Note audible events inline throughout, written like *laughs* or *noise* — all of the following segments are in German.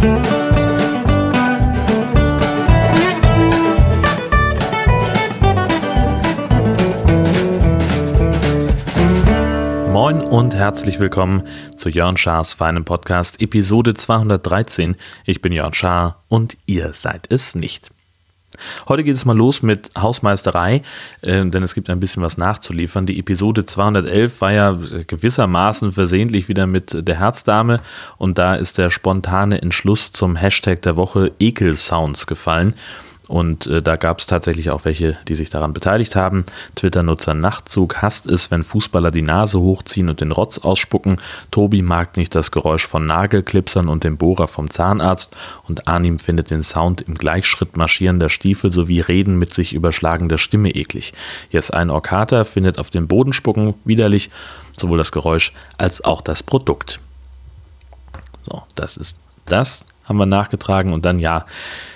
Moin und herzlich willkommen zu Jörn Schars feinem Podcast Episode 213. Ich bin Jörn Schaar und ihr seid es nicht. Heute geht es mal los mit Hausmeisterei, äh, denn es gibt ein bisschen was nachzuliefern. Die Episode 211 war ja gewissermaßen versehentlich wieder mit der Herzdame und da ist der spontane Entschluss zum Hashtag der Woche Ekelsounds gefallen. Und äh, da gab es tatsächlich auch welche, die sich daran beteiligt haben. Twitter-Nutzer Nachtzug hasst es, wenn Fußballer die Nase hochziehen und den Rotz ausspucken. Tobi mag nicht das Geräusch von Nagelklipsern und dem Bohrer vom Zahnarzt. Und Arnim findet den Sound im Gleichschritt marschierender Stiefel sowie Reden mit sich überschlagender Stimme eklig. Yes, ein Orkater findet auf den Boden spucken widerlich, sowohl das Geräusch als auch das Produkt. So, das ist das haben wir nachgetragen und dann ja,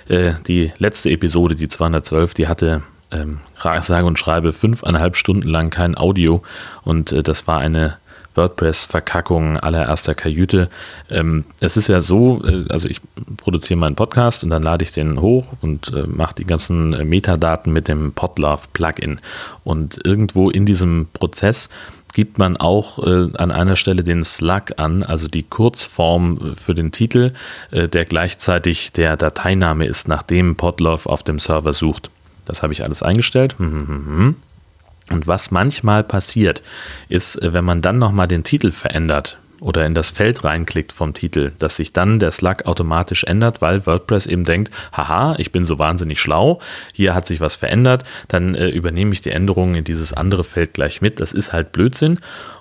äh, die letzte Episode, die 212, die hatte ähm, sage und schreibe fünfeinhalb Stunden lang kein Audio und äh, das war eine WordPress-Verkackung allererster Kajüte. Ähm, es ist ja so, äh, also ich produziere meinen Podcast und dann lade ich den hoch und äh, mache die ganzen äh, Metadaten mit dem Podlove-Plugin. Und irgendwo in diesem Prozess gibt man auch äh, an einer Stelle den Slug an, also die Kurzform äh, für den Titel, äh, der gleichzeitig der Dateiname ist, nachdem Podlove auf dem Server sucht. Das habe ich alles eingestellt. Hm, hm, hm, Und was manchmal passiert, ist, äh, wenn man dann nochmal den Titel verändert, oder in das Feld reinklickt vom Titel, dass sich dann der Slug automatisch ändert, weil WordPress eben denkt, haha, ich bin so wahnsinnig schlau, hier hat sich was verändert, dann äh, übernehme ich die Änderungen in dieses andere Feld gleich mit. Das ist halt Blödsinn.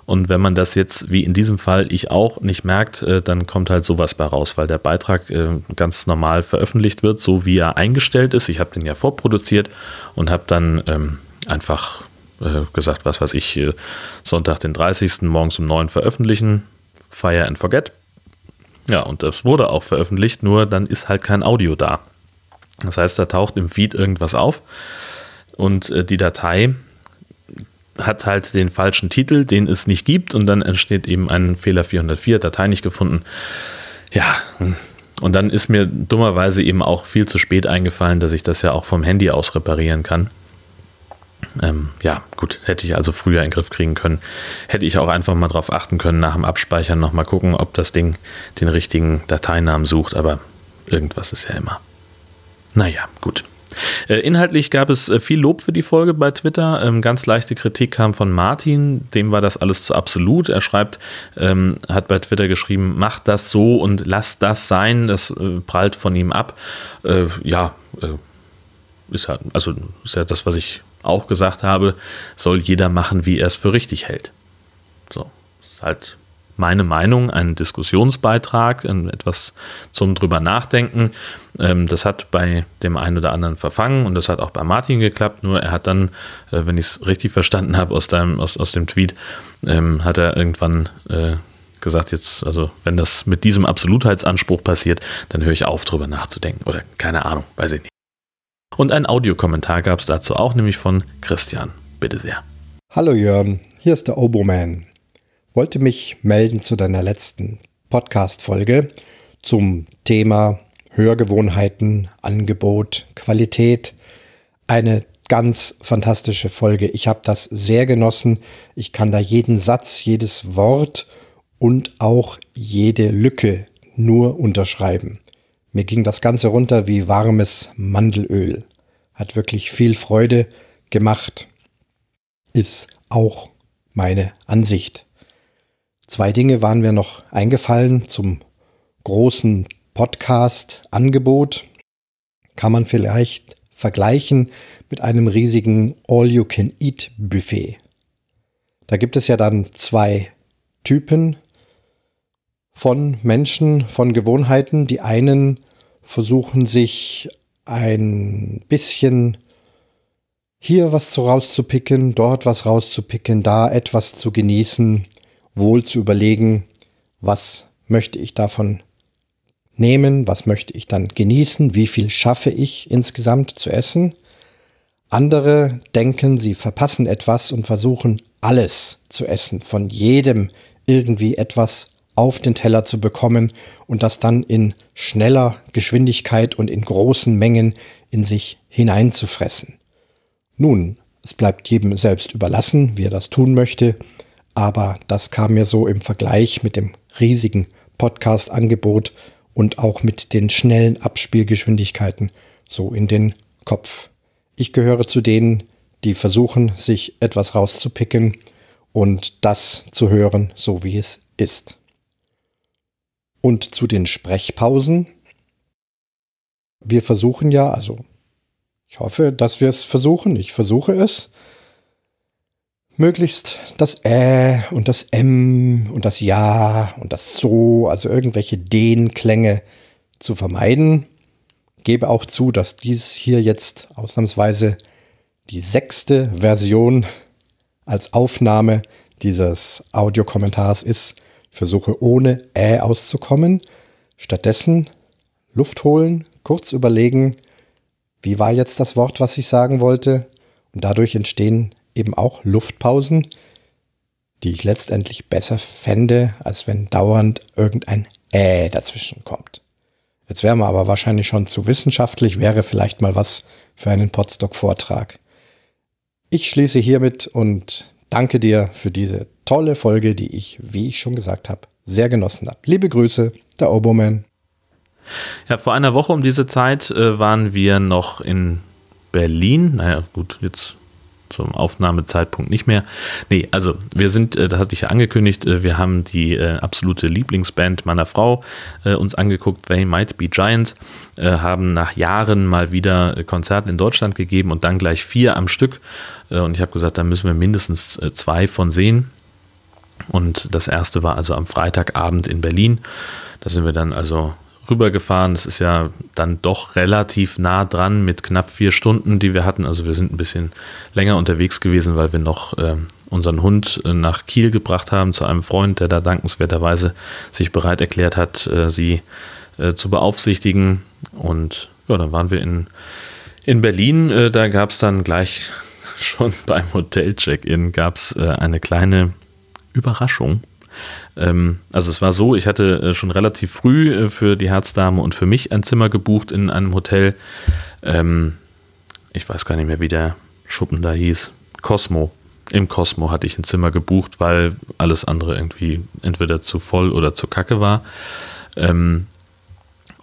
Und wenn man das jetzt, wie in diesem Fall, ich auch nicht merkt, äh, dann kommt halt sowas bei raus, weil der Beitrag äh, ganz normal veröffentlicht wird, so wie er eingestellt ist. Ich habe den ja vorproduziert und habe dann ähm, einfach äh, gesagt, was weiß ich, äh, Sonntag den 30. morgens um 9 veröffentlichen Fire and Forget. Ja, und das wurde auch veröffentlicht, nur dann ist halt kein Audio da. Das heißt, da taucht im Feed irgendwas auf und äh, die Datei hat halt den falschen Titel, den es nicht gibt und dann entsteht eben ein Fehler 404, Datei nicht gefunden. Ja, und dann ist mir dummerweise eben auch viel zu spät eingefallen, dass ich das ja auch vom Handy aus reparieren kann. Ähm, ja, gut, hätte ich also früher in den Griff kriegen können. Hätte ich auch einfach mal drauf achten können, nach dem Abspeichern nochmal gucken, ob das Ding den richtigen Dateinamen sucht, aber irgendwas ist ja immer. Naja, gut. Äh, inhaltlich gab es äh, viel Lob für die Folge bei Twitter. Ähm, ganz leichte Kritik kam von Martin, dem war das alles zu absolut. Er schreibt, ähm, hat bei Twitter geschrieben, macht das so und lasst das sein. Das äh, prallt von ihm ab. Äh, ja, äh, ist halt, also ist ja das, was ich auch gesagt habe, soll jeder machen, wie er es für richtig hält. So, ist halt meine Meinung, ein Diskussionsbeitrag, etwas zum drüber nachdenken. Ähm, das hat bei dem einen oder anderen verfangen und das hat auch bei Martin geklappt, nur er hat dann, äh, wenn ich es richtig verstanden habe aus, deinem, aus, aus dem Tweet, ähm, hat er irgendwann äh, gesagt, jetzt, also wenn das mit diesem Absolutheitsanspruch passiert, dann höre ich auf, drüber nachzudenken. Oder keine Ahnung, weiß ich nicht. Und ein Audiokommentar gab es dazu auch, nämlich von Christian. Bitte sehr. Hallo Jörn, hier ist der Oboman. Wollte mich melden zu deiner letzten Podcast-Folge zum Thema Hörgewohnheiten, Angebot, Qualität. Eine ganz fantastische Folge. Ich habe das sehr genossen. Ich kann da jeden Satz, jedes Wort und auch jede Lücke nur unterschreiben. Mir ging das Ganze runter wie warmes Mandelöl. Hat wirklich viel Freude gemacht. Ist auch meine Ansicht. Zwei Dinge waren mir noch eingefallen zum großen Podcast-Angebot. Kann man vielleicht vergleichen mit einem riesigen All-You-Can-Eat-Buffet. Da gibt es ja dann zwei Typen von Menschen, von Gewohnheiten. Die einen versuchen sich ein bisschen hier was zu rauszupicken, dort was rauszupicken, da etwas zu genießen, wohl zu überlegen, was möchte ich davon nehmen, was möchte ich dann genießen, wie viel schaffe ich insgesamt zu essen. Andere denken, sie verpassen etwas und versuchen alles zu essen, von jedem irgendwie etwas auf den Teller zu bekommen und das dann in schneller Geschwindigkeit und in großen Mengen in sich hineinzufressen. Nun, es bleibt jedem selbst überlassen, wie er das tun möchte, aber das kam mir so im Vergleich mit dem riesigen Podcast-Angebot und auch mit den schnellen Abspielgeschwindigkeiten so in den Kopf. Ich gehöre zu denen, die versuchen, sich etwas rauszupicken und das zu hören, so wie es ist. Und zu den Sprechpausen. Wir versuchen ja, also ich hoffe, dass wir es versuchen, ich versuche es, möglichst das Ä und das M und das Ja und das So, also irgendwelche Den-Klänge zu vermeiden. Gebe auch zu, dass dies hier jetzt ausnahmsweise die sechste Version als Aufnahme dieses Audiokommentars ist versuche ohne Ä auszukommen. Stattdessen Luft holen, kurz überlegen, wie war jetzt das Wort, was ich sagen wollte. Und dadurch entstehen eben auch Luftpausen, die ich letztendlich besser fände, als wenn dauernd irgendein Ä dazwischen kommt. Jetzt wäre man aber wahrscheinlich schon zu wissenschaftlich, wäre vielleicht mal was für einen Podstock-Vortrag. Ich schließe hiermit und danke dir für diese tolle Folge, die ich, wie ich schon gesagt habe, sehr genossen habe. Liebe Grüße, der Oboman. Ja, vor einer Woche um diese Zeit äh, waren wir noch in Berlin. Naja, gut, jetzt zum Aufnahmezeitpunkt nicht mehr. Nee, also wir sind, äh, das hatte ich ja angekündigt, äh, wir haben die äh, absolute Lieblingsband meiner Frau uns angeguckt, They Might Be Giants, haben nach Jahren mal wieder Konzerte in Deutschland gegeben und dann gleich vier am Stück. und ich habe gesagt, da müssen wir mindestens zwei von sehen. Und das erste war also am Freitagabend in Berlin. Da sind wir dann also rübergefahren. Das ist ja dann doch relativ nah dran mit knapp vier Stunden, die wir hatten. Also wir sind ein bisschen länger unterwegs gewesen, weil wir noch äh, unseren Hund äh, nach Kiel gebracht haben zu einem Freund, der da dankenswerterweise sich bereit erklärt hat, äh, sie äh, zu beaufsichtigen. Und ja, dann waren wir in, in Berlin. Da gab es dann gleich *laughs* schon beim Hotel-Check-In gab es äh, eine kleine Überraschung. Ähm, also es war so, ich hatte äh, schon relativ früh äh, für die Herzdame und für mich ein Zimmer gebucht in einem Hotel. Ähm, ich weiß gar nicht mehr, wie der Schuppen da hieß. Cosmo. Im Cosmo hatte ich ein Zimmer gebucht, weil alles andere irgendwie entweder zu voll oder zu kacke war. Ähm,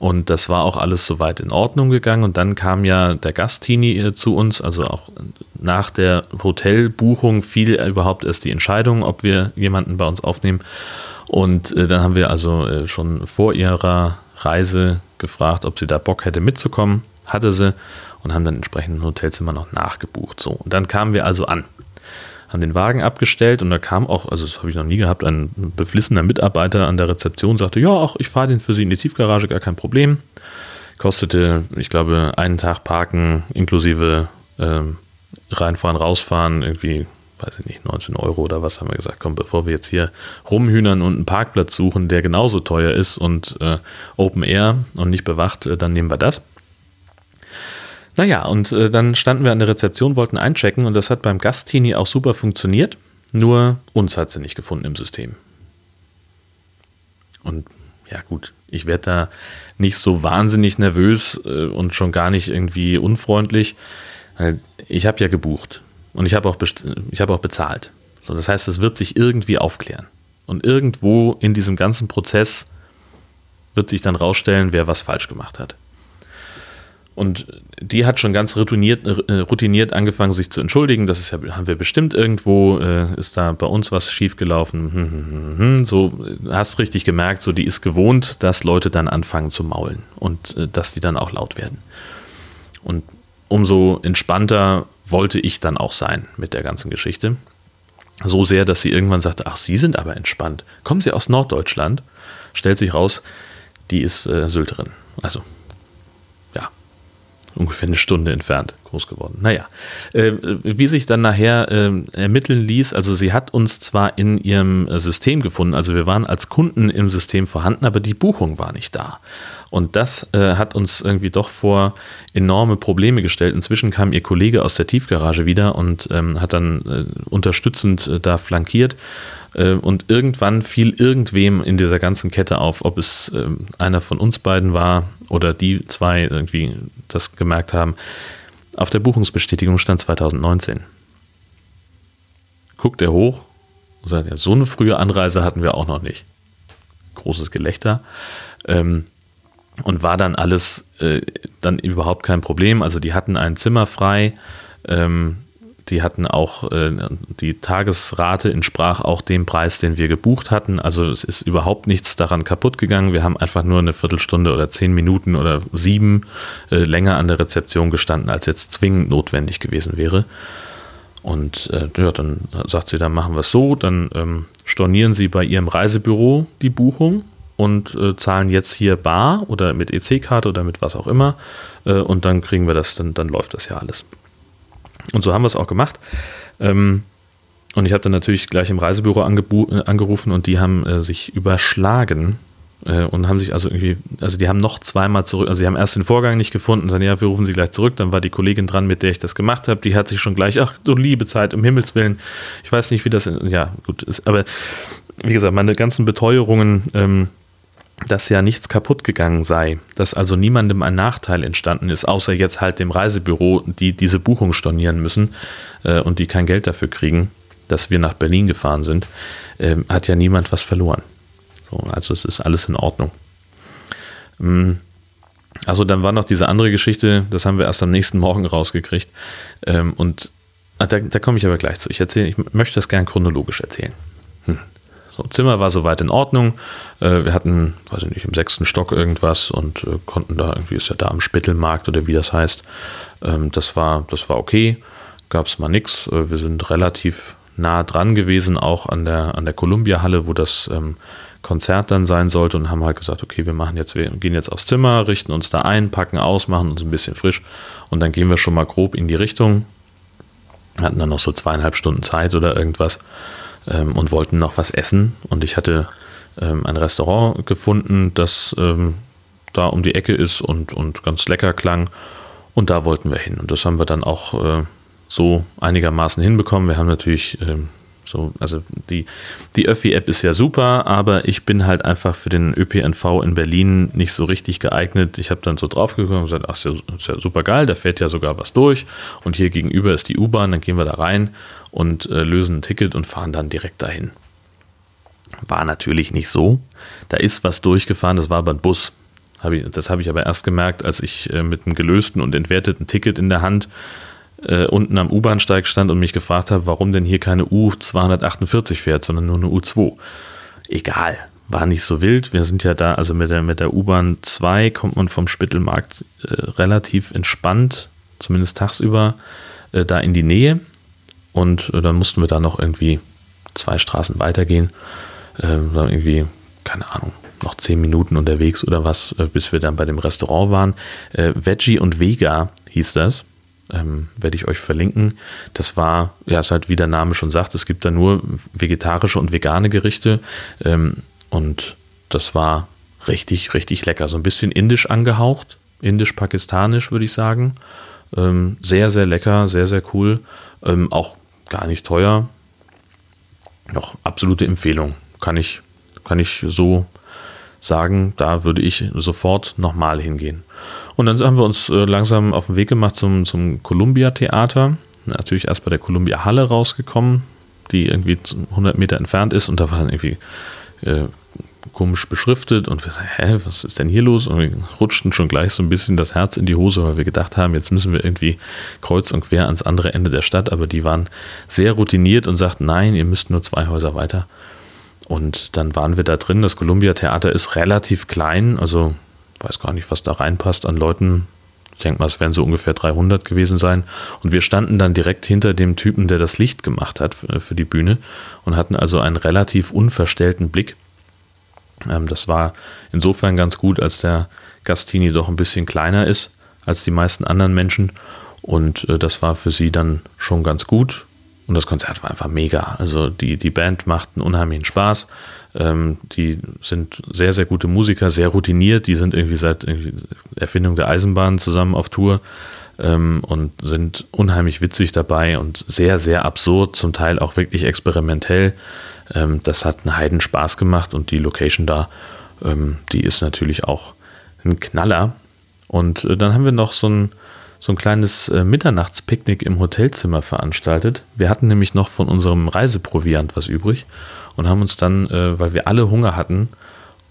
und das war auch alles soweit in Ordnung gegangen. Und dann kam ja der Gastini äh, zu uns, also auch nach der Hotelbuchung fiel überhaupt erst die Entscheidung, ob wir jemanden bei uns aufnehmen. Und äh, dann haben wir also äh, schon vor ihrer Reise gefragt, ob sie da Bock hätte mitzukommen. Hatte sie und haben dann entsprechend ein Hotelzimmer noch nachgebucht. So, und dann kamen wir also an haben den Wagen abgestellt und da kam auch, also das habe ich noch nie gehabt, ein beflissener Mitarbeiter an der Rezeption sagte, ja, auch ich fahre den für Sie in die Tiefgarage, gar kein Problem. Kostete, ich glaube, einen Tag Parken inklusive ähm, reinfahren, rausfahren, irgendwie, weiß ich nicht, 19 Euro oder was haben wir gesagt, komm, bevor wir jetzt hier rumhühnern und einen Parkplatz suchen, der genauso teuer ist und äh, Open Air und nicht bewacht, äh, dann nehmen wir das. Naja, und äh, dann standen wir an der Rezeption, wollten einchecken und das hat beim Gastini auch super funktioniert. Nur uns hat sie nicht gefunden im System. Und ja, gut, ich werde da nicht so wahnsinnig nervös äh, und schon gar nicht irgendwie unfreundlich. Ich habe ja gebucht und ich habe auch, hab auch bezahlt. So, das heißt, es wird sich irgendwie aufklären. Und irgendwo in diesem ganzen Prozess wird sich dann rausstellen, wer was falsch gemacht hat. Und die hat schon ganz routiniert, äh, routiniert angefangen, sich zu entschuldigen. Das ist ja, haben wir bestimmt irgendwo, äh, ist da bei uns was schiefgelaufen. Hm, hm, hm, so, hast richtig gemerkt, so die ist gewohnt, dass Leute dann anfangen zu maulen und äh, dass die dann auch laut werden. Und umso entspannter wollte ich dann auch sein mit der ganzen Geschichte. So sehr, dass sie irgendwann sagte, ach, Sie sind aber entspannt. Kommen Sie aus Norddeutschland? Stellt sich raus, die ist äh, Sylterin. Also ungefähr eine Stunde entfernt groß geworden. Naja, äh, wie sich dann nachher äh, ermitteln ließ, also sie hat uns zwar in ihrem äh, System gefunden, also wir waren als Kunden im System vorhanden, aber die Buchung war nicht da. Und das äh, hat uns irgendwie doch vor enorme Probleme gestellt. Inzwischen kam ihr Kollege aus der Tiefgarage wieder und ähm, hat dann äh, unterstützend äh, da flankiert und irgendwann fiel irgendwem in dieser ganzen Kette auf, ob es äh, einer von uns beiden war oder die zwei irgendwie das gemerkt haben. Auf der Buchungsbestätigung stand 2019. Guckt er hoch und sagt, ja, so eine frühe Anreise hatten wir auch noch nicht. Großes Gelächter. Ähm, und war dann alles äh, dann überhaupt kein Problem. Also die hatten ein Zimmer frei. Ähm, die hatten auch, äh, die Tagesrate entsprach auch dem Preis, den wir gebucht hatten. Also es ist überhaupt nichts daran kaputt gegangen. Wir haben einfach nur eine Viertelstunde oder zehn Minuten oder sieben äh, länger an der Rezeption gestanden, als jetzt zwingend notwendig gewesen wäre. Und äh, ja, dann sagt sie, dann machen wir es so, dann ähm, stornieren sie bei ihrem Reisebüro die Buchung und äh, zahlen jetzt hier bar oder mit EC-Karte oder mit was auch immer. Äh, und dann kriegen wir das, dann, dann läuft das ja alles. Und so haben wir es auch gemacht. Ähm, und ich habe dann natürlich gleich im Reisebüro äh, angerufen und die haben äh, sich überschlagen äh, und haben sich also irgendwie, also die haben noch zweimal zurück, also sie haben erst den Vorgang nicht gefunden, sagen, ja, wir rufen sie gleich zurück. Dann war die Kollegin dran, mit der ich das gemacht habe, die hat sich schon gleich, ach du liebe Zeit, um Himmels Willen. Ich weiß nicht, wie das, ja, gut ist, aber wie gesagt, meine ganzen Beteuerungen, ähm, dass ja nichts kaputt gegangen sei, dass also niemandem ein Nachteil entstanden ist, außer jetzt halt dem Reisebüro, die diese Buchung stornieren müssen äh, und die kein Geld dafür kriegen, dass wir nach Berlin gefahren sind, äh, hat ja niemand was verloren. So, also es ist alles in Ordnung. Mm. Also dann war noch diese andere Geschichte, das haben wir erst am nächsten Morgen rausgekriegt. Ähm, und ah, da, da komme ich aber gleich zu. Ich erzähle, ich möchte das gern chronologisch erzählen. So, Zimmer war soweit in Ordnung. Äh, wir hatten, weiß ich nicht, im sechsten Stock irgendwas und äh, konnten da irgendwie, ist ja da am Spittelmarkt oder wie das heißt. Ähm, das, war, das war okay. Gab es mal nichts. Äh, wir sind relativ nah dran gewesen, auch an der, an der Columbia-Halle, wo das ähm, Konzert dann sein sollte und haben halt gesagt, okay, wir machen jetzt, wir gehen jetzt aufs Zimmer, richten uns da ein, packen aus, machen uns ein bisschen frisch und dann gehen wir schon mal grob in die Richtung. Hatten dann noch so zweieinhalb Stunden Zeit oder irgendwas ähm, und wollten noch was essen. Und ich hatte ähm, ein Restaurant gefunden, das ähm, da um die Ecke ist und, und ganz lecker klang. Und da wollten wir hin. Und das haben wir dann auch äh, so einigermaßen hinbekommen. Wir haben natürlich ähm, so, also die, die Öffi-App ist ja super, aber ich bin halt einfach für den ÖPNV in Berlin nicht so richtig geeignet. Ich habe dann so draufgekommen und gesagt, ach, ist ja, ist ja super geil, da fährt ja sogar was durch. Und hier gegenüber ist die U-Bahn, dann gehen wir da rein und äh, lösen ein Ticket und fahren dann direkt dahin. War natürlich nicht so. Da ist was durchgefahren, das war aber ein Bus. Das habe ich aber erst gemerkt, als ich äh, mit einem gelösten und entwerteten Ticket in der Hand äh, unten am U-Bahn-Steig stand und mich gefragt habe, warum denn hier keine U248 fährt, sondern nur eine U2. Egal, war nicht so wild. Wir sind ja da, also mit der, mit der U-Bahn 2 kommt man vom Spittelmarkt äh, relativ entspannt, zumindest tagsüber, äh, da in die Nähe. Und äh, dann mussten wir da noch irgendwie zwei Straßen weitergehen. Dann irgendwie, keine Ahnung, noch zehn Minuten unterwegs oder was, äh, bis wir dann bei dem Restaurant waren. Äh, Veggie und Vega hieß das. Ähm, werde ich euch verlinken. Das war, ja, ist halt wie der Name schon sagt, es gibt da nur vegetarische und vegane Gerichte. Ähm, und das war richtig, richtig lecker. So ein bisschen indisch angehaucht, indisch-pakistanisch würde ich sagen. Ähm, sehr, sehr lecker, sehr, sehr cool. Ähm, auch gar nicht teuer. Noch absolute Empfehlung. Kann ich, kann ich so sagen, da würde ich sofort nochmal hingehen. Und dann haben wir uns äh, langsam auf den Weg gemacht zum, zum Columbia Theater. Natürlich erst bei der Columbia Halle rausgekommen, die irgendwie 100 Meter entfernt ist und da war dann irgendwie äh, komisch beschriftet und wir sagen, hä, was ist denn hier los? Und wir rutschten schon gleich so ein bisschen das Herz in die Hose, weil wir gedacht haben, jetzt müssen wir irgendwie kreuz und quer ans andere Ende der Stadt, aber die waren sehr routiniert und sagten, nein, ihr müsst nur zwei Häuser weiter. Und dann waren wir da drin. Das Columbia Theater ist relativ klein, also weiß gar nicht, was da reinpasst an Leuten. Ich denke mal, es werden so ungefähr 300 gewesen sein. Und wir standen dann direkt hinter dem Typen, der das Licht gemacht hat für die Bühne und hatten also einen relativ unverstellten Blick. Ähm, das war insofern ganz gut, als der Gastini doch ein bisschen kleiner ist als die meisten anderen Menschen. Und äh, das war für sie dann schon ganz gut. Und das Konzert war einfach mega. Also die, die Band macht einen unheimlichen Spaß. Ähm, die sind sehr, sehr gute Musiker, sehr routiniert. Die sind irgendwie seit Erfindung der Eisenbahn zusammen auf Tour ähm, und sind unheimlich witzig dabei und sehr, sehr absurd, zum Teil auch wirklich experimentell. Ähm, das hat einen Heidenspaß gemacht und die Location da, ähm, die ist natürlich auch ein Knaller. Und äh, dann haben wir noch so ein, so ein kleines äh, Mitternachtspicknick im Hotelzimmer veranstaltet. Wir hatten nämlich noch von unserem Reiseproviant was übrig und haben uns dann, äh, weil wir alle Hunger hatten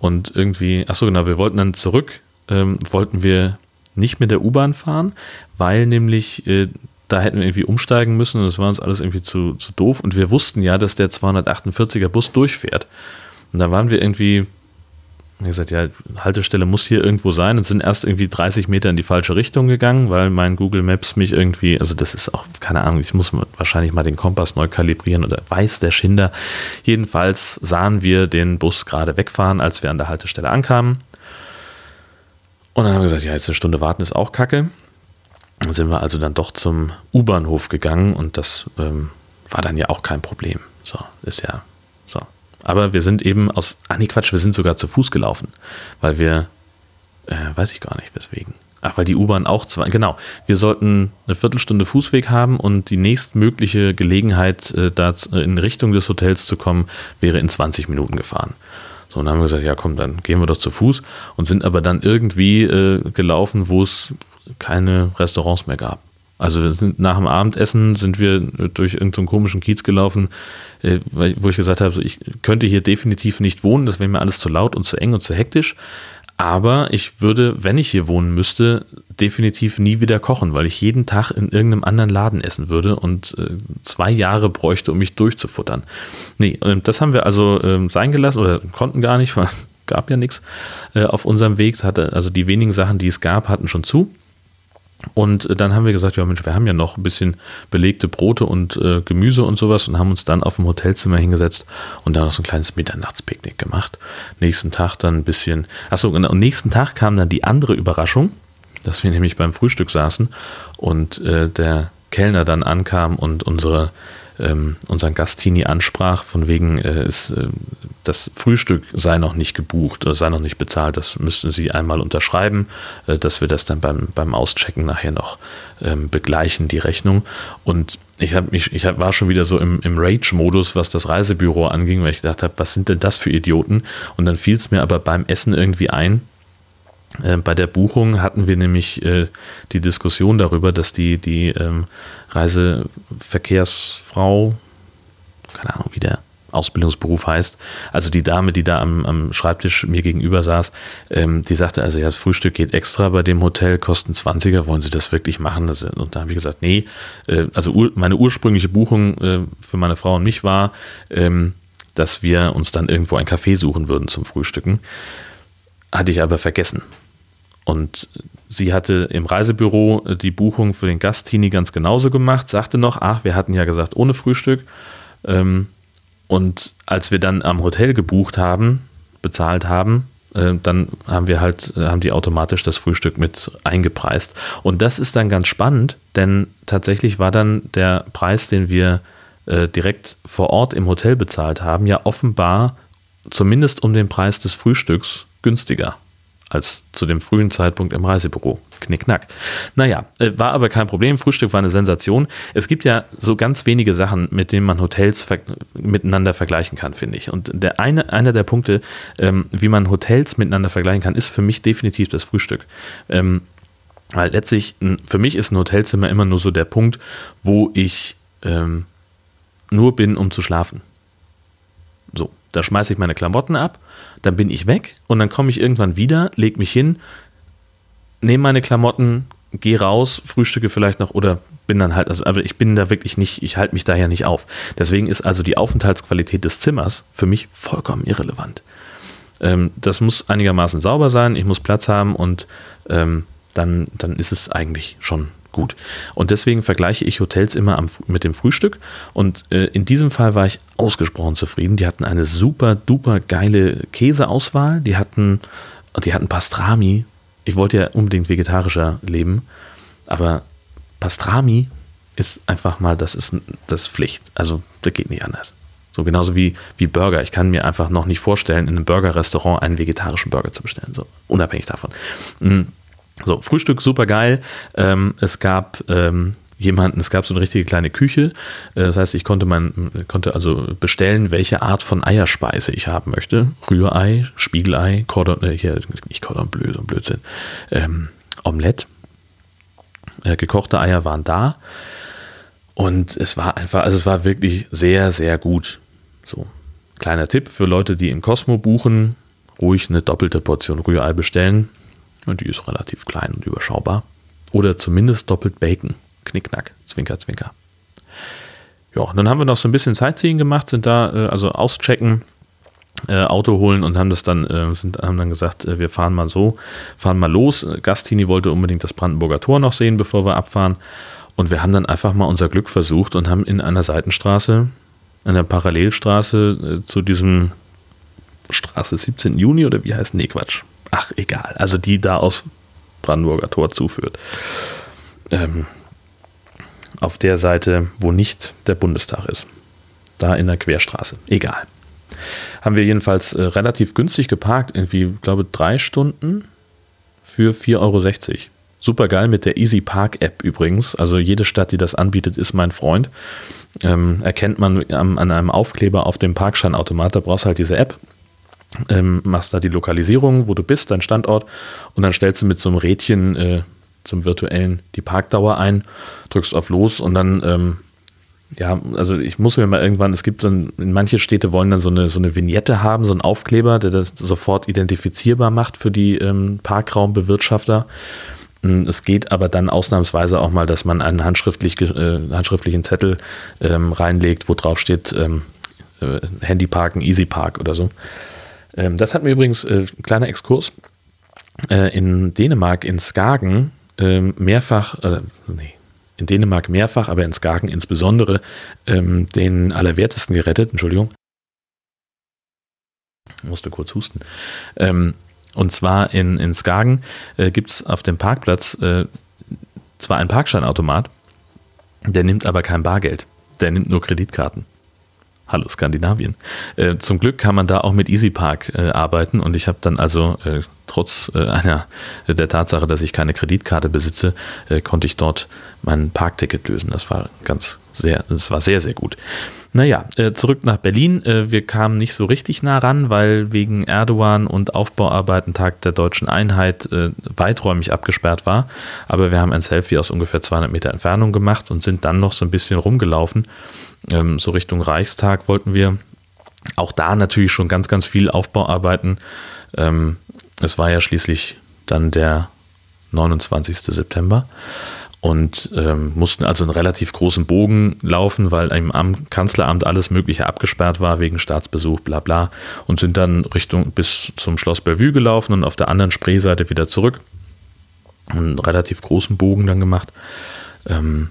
und irgendwie, ach so genau, wir wollten dann zurück, ähm, wollten wir nicht mit der U-Bahn fahren, weil nämlich äh, da hätten wir irgendwie umsteigen müssen und das war uns alles irgendwie zu, zu doof und wir wussten ja, dass der 248er Bus durchfährt. Und da waren wir irgendwie, wie gesagt, ja, Haltestelle muss hier irgendwo sein und sind erst irgendwie 30 Meter in die falsche Richtung gegangen, weil mein Google Maps mich irgendwie, also das ist auch, keine Ahnung, ich muss wahrscheinlich mal den Kompass neu kalibrieren oder weiß der Schinder. Jedenfalls sahen wir den Bus gerade wegfahren, als wir an der Haltestelle ankamen. Und dann haben wir gesagt, ja, jetzt eine Stunde warten ist auch kacke. Dann sind wir also dann doch zum U-Bahnhof gegangen und das ähm, war dann ja auch kein Problem. So, ist ja. Aber wir sind eben aus, ach nee, Quatsch, wir sind sogar zu Fuß gelaufen, weil wir, äh, weiß ich gar nicht weswegen. Ach, weil die U-Bahn auch zwei, genau. Wir sollten eine Viertelstunde Fußweg haben und die nächstmögliche Gelegenheit, äh, da in Richtung des Hotels zu kommen, wäre in 20 Minuten gefahren. So, und dann haben wir gesagt, ja komm, dann gehen wir doch zu Fuß und sind aber dann irgendwie äh, gelaufen, wo es keine Restaurants mehr gab. Also nach dem Abendessen sind wir durch irgendeinen so komischen Kiez gelaufen, äh, wo ich gesagt habe, ich könnte hier definitiv nicht wohnen, das wäre mir alles zu laut und zu eng und zu hektisch. Aber ich würde, wenn ich hier wohnen müsste, definitiv nie wieder kochen, weil ich jeden Tag in irgendeinem anderen Laden essen würde und äh, zwei Jahre bräuchte, um mich durchzufuttern. Nee, das haben wir also äh, sein gelassen oder konnten gar nicht, *laughs* weil gab ja nichts äh, auf unserem Weg. Hatte, also die wenigen Sachen, die es gab, hatten schon zu. Und äh, dann haben wir gesagt, ja Mensch, wir haben ja noch ein bisschen belegte Brote und äh, Gemüse und sowas und haben uns dann auf dem Hotelzimmer hingesetzt und dann noch so ein kleines Mitternachtspicknick gemacht. Nächsten Tag dann ein bisschen, achso, und nächsten Tag kam dann die andere Überraschung, dass wir nämlich beim Frühstück saßen und äh, der Kellner dann ankam und unsere ähm, unseren Gastini ansprach, von wegen, äh, ist, äh, das Frühstück sei noch nicht gebucht oder sei noch nicht bezahlt, das müssten Sie einmal unterschreiben, äh, dass wir das dann beim, beim Auschecken nachher noch ähm, begleichen, die Rechnung. Und ich, hab mich, ich hab, war schon wieder so im, im Rage-Modus, was das Reisebüro anging, weil ich gedacht habe, was sind denn das für Idioten? Und dann fiel es mir aber beim Essen irgendwie ein, äh, bei der Buchung hatten wir nämlich äh, die Diskussion darüber, dass die, die ähm, Reiseverkehrsfrau, keine Ahnung, wie der Ausbildungsberuf heißt, also die Dame, die da am, am Schreibtisch mir gegenüber saß, ähm, die sagte, also ja, das Frühstück geht extra bei dem Hotel, kosten 20er, wollen Sie das wirklich machen? Das, und da habe ich gesagt, nee, äh, also ur, meine ursprüngliche Buchung äh, für meine Frau und mich war, ähm, dass wir uns dann irgendwo ein Café suchen würden zum Frühstücken. Hatte ich aber vergessen. Und sie hatte im Reisebüro die Buchung für den Gastini ganz genauso gemacht, sagte noch, ach, wir hatten ja gesagt, ohne Frühstück. Ähm, und als wir dann am Hotel gebucht haben, bezahlt haben, äh, dann haben wir halt, äh, haben die automatisch das Frühstück mit eingepreist. Und das ist dann ganz spannend, denn tatsächlich war dann der Preis, den wir äh, direkt vor Ort im Hotel bezahlt haben, ja offenbar zumindest um den Preis des Frühstücks günstiger als zu dem frühen Zeitpunkt im Reisebüro. Knickknack. Naja, äh, war aber kein Problem. Frühstück war eine Sensation. Es gibt ja so ganz wenige Sachen, mit denen man Hotels ver miteinander vergleichen kann, finde ich. Und der eine, einer der Punkte, ähm, wie man Hotels miteinander vergleichen kann, ist für mich definitiv das Frühstück. Ähm, weil letztlich, für mich ist ein Hotelzimmer immer nur so der Punkt, wo ich ähm, nur bin, um zu schlafen. So, da schmeiße ich meine Klamotten ab, dann bin ich weg und dann komme ich irgendwann wieder, lege mich hin, nehme meine Klamotten, gehe raus, frühstücke vielleicht noch oder bin dann halt, also aber ich bin da wirklich nicht, ich halte mich daher nicht auf. Deswegen ist also die Aufenthaltsqualität des Zimmers für mich vollkommen irrelevant. Ähm, das muss einigermaßen sauber sein, ich muss Platz haben und ähm, dann, dann ist es eigentlich schon gut. Und deswegen vergleiche ich Hotels immer am, mit dem Frühstück. Und äh, in diesem Fall war ich ausgesprochen zufrieden. Die hatten eine super duper geile Käseauswahl. Die hatten, die hatten Pastrami. Ich wollte ja unbedingt vegetarischer leben, aber Pastrami ist einfach mal, das ist, das ist Pflicht. Also, das geht nicht anders. So genauso wie, wie Burger. Ich kann mir einfach noch nicht vorstellen, in einem Burger-Restaurant einen vegetarischen Burger zu bestellen. So, unabhängig davon. Mhm so, Frühstück super geil. Ähm, es gab ähm, jemanden, es gab so eine richtige kleine Küche. Äh, das heißt, ich konnte man konnte also bestellen, welche Art von Eierspeise ich haben möchte. Rührei, Spiegelei, Cordon, äh, hier, nicht Cordon Bleu, so ein Blödsinn. Ähm, Omelette. Äh, gekochte Eier waren da. Und es war einfach, also es war wirklich sehr, sehr gut. So, kleiner Tipp für Leute, die im Cosmo buchen, ruhig eine doppelte Portion Rührei bestellen. Und die ist relativ klein und überschaubar. Oder zumindest doppelt Bacon. Knickknack, Zwinker, Zwinker. Ja, dann haben wir noch so ein bisschen Sightseeing gemacht, sind da äh, also auschecken, äh, Auto holen und haben das dann, äh, sind, haben dann gesagt, äh, wir fahren mal so, fahren mal los. Gastini wollte unbedingt das Brandenburger Tor noch sehen, bevor wir abfahren. Und wir haben dann einfach mal unser Glück versucht und haben in einer Seitenstraße, einer Parallelstraße äh, zu diesem Straße 17. Juni oder wie heißt, nee, Quatsch. Ach, egal. Also die da aus Brandenburger Tor zuführt. Ähm, auf der Seite, wo nicht der Bundestag ist. Da in der Querstraße. Egal. Haben wir jedenfalls äh, relativ günstig geparkt, irgendwie, glaube drei Stunden für 4,60 Euro. Super geil mit der Easy Park App übrigens. Also jede Stadt, die das anbietet, ist mein Freund. Ähm, erkennt man an, an einem Aufkleber auf dem Parkscheinautomat. Da brauchst du halt diese App. Ähm, machst da die Lokalisierung, wo du bist, dein Standort. Und dann stellst du mit so einem Rädchen äh, zum virtuellen die Parkdauer ein, drückst auf Los und dann, ähm, ja, also ich muss mir mal irgendwann, es gibt dann, manche Städte wollen dann so eine, so eine Vignette haben, so einen Aufkleber, der das sofort identifizierbar macht für die ähm, Parkraumbewirtschafter. Hm, es geht aber dann ausnahmsweise auch mal, dass man einen handschriftlich, äh, handschriftlichen Zettel ähm, reinlegt, wo drauf steht, ähm, äh, Handy parken, Easy Park oder so. Ähm, das hat mir übrigens, äh, kleiner Exkurs, äh, in Dänemark, in Skagen, ähm, mehrfach, äh, nee, in Dänemark mehrfach, aber in Skagen insbesondere, ähm, den Allerwertesten gerettet. Entschuldigung. Ich musste kurz husten. Ähm, und zwar in, in Skagen äh, gibt es auf dem Parkplatz äh, zwar einen Parkscheinautomat, der nimmt aber kein Bargeld. Der nimmt nur Kreditkarten. Hallo Skandinavien. Äh, zum Glück kann man da auch mit EasyPark äh, arbeiten und ich habe dann also äh, trotz äh, einer der Tatsache, dass ich keine Kreditkarte besitze, äh, konnte ich dort mein Parkticket lösen. Das war ganz sehr, das war sehr, sehr gut. Naja, äh, zurück nach Berlin. wir kamen nicht so richtig nah ran, weil wegen Erdogan und Aufbauarbeiten Tag der deutschen Einheit weiträumig abgesperrt war. Aber wir haben ein Selfie aus ungefähr 200 Meter Entfernung gemacht und sind dann noch so ein bisschen rumgelaufen ähm, so Richtung Reichstag wollten wir. Auch da natürlich schon ganz, ganz viel Aufbauarbeiten. Ähm, es war ja schließlich dann der 29. September und ähm, mussten also einen relativ großen Bogen laufen, weil im Amt, Kanzleramt alles Mögliche abgesperrt war wegen Staatsbesuch, bla bla, und sind dann Richtung bis zum Schloss Bellevue gelaufen und auf der anderen Spreeseite wieder zurück. Einen relativ großen Bogen dann gemacht. Ähm,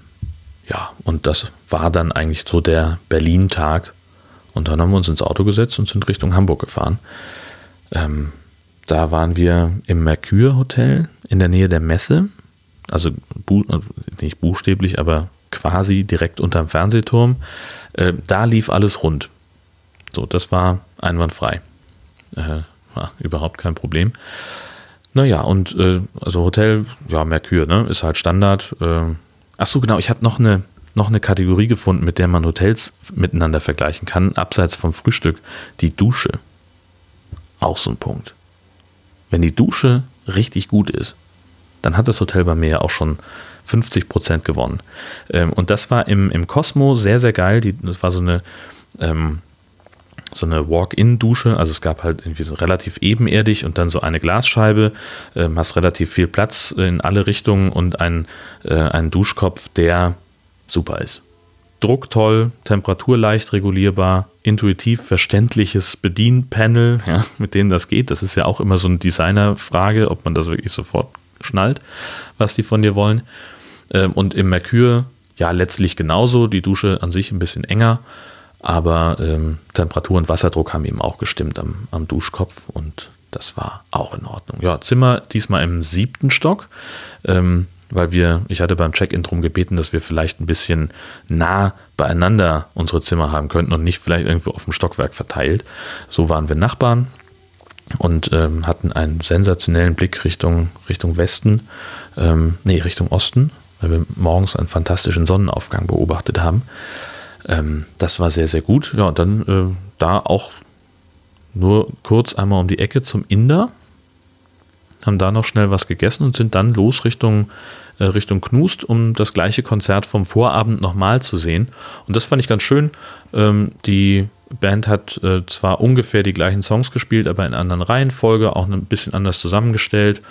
ja, und das war dann eigentlich so der Berlin-Tag. Und dann haben wir uns ins Auto gesetzt und sind Richtung Hamburg gefahren. Ähm, da waren wir im Mercure Hotel in der Nähe der Messe. Also nicht buchstäblich, aber quasi direkt unterm Fernsehturm. Äh, da lief alles rund. So, das war einwandfrei. Äh, war überhaupt kein Problem. Naja, und äh, also Hotel, ja, Mercure, ne, ist halt Standard. Äh, Ach so, genau. Ich habe noch eine, noch eine Kategorie gefunden, mit der man Hotels miteinander vergleichen kann, abseits vom Frühstück. Die Dusche. Auch so ein Punkt. Wenn die Dusche richtig gut ist, dann hat das Hotel bei mir ja auch schon 50 Prozent gewonnen. Ähm, und das war im, im Cosmo sehr, sehr geil. Die, das war so eine, ähm, so eine Walk-in-Dusche. Also es gab halt irgendwie so relativ ebenerdig und dann so eine Glasscheibe. Ähm, hast relativ viel Platz in alle Richtungen und ein, äh, einen Duschkopf, der super ist. Druck toll, Temperatur leicht regulierbar, intuitiv verständliches Bedienpanel, ja, mit dem das geht. Das ist ja auch immer so eine Designerfrage, ob man das wirklich sofort schnallt, was die von dir wollen. Ähm, und im Mercure ja letztlich genauso. Die Dusche an sich ein bisschen enger aber ähm, Temperatur und Wasserdruck haben eben auch gestimmt am, am Duschkopf und das war auch in Ordnung. Ja, Zimmer diesmal im siebten Stock, ähm, weil wir, ich hatte beim Check-in darum gebeten, dass wir vielleicht ein bisschen nah beieinander unsere Zimmer haben könnten und nicht vielleicht irgendwo auf dem Stockwerk verteilt. So waren wir Nachbarn und ähm, hatten einen sensationellen Blick Richtung, Richtung Westen, ähm, nee, Richtung Osten, weil wir morgens einen fantastischen Sonnenaufgang beobachtet haben. Ähm, das war sehr, sehr gut. Ja, und dann äh, da auch nur kurz einmal um die Ecke zum Inder, haben da noch schnell was gegessen und sind dann los Richtung, äh, Richtung Knust, um das gleiche Konzert vom Vorabend nochmal zu sehen. Und das fand ich ganz schön. Ähm, die Band hat äh, zwar ungefähr die gleichen Songs gespielt, aber in anderen Reihenfolge, auch ein bisschen anders zusammengestellt,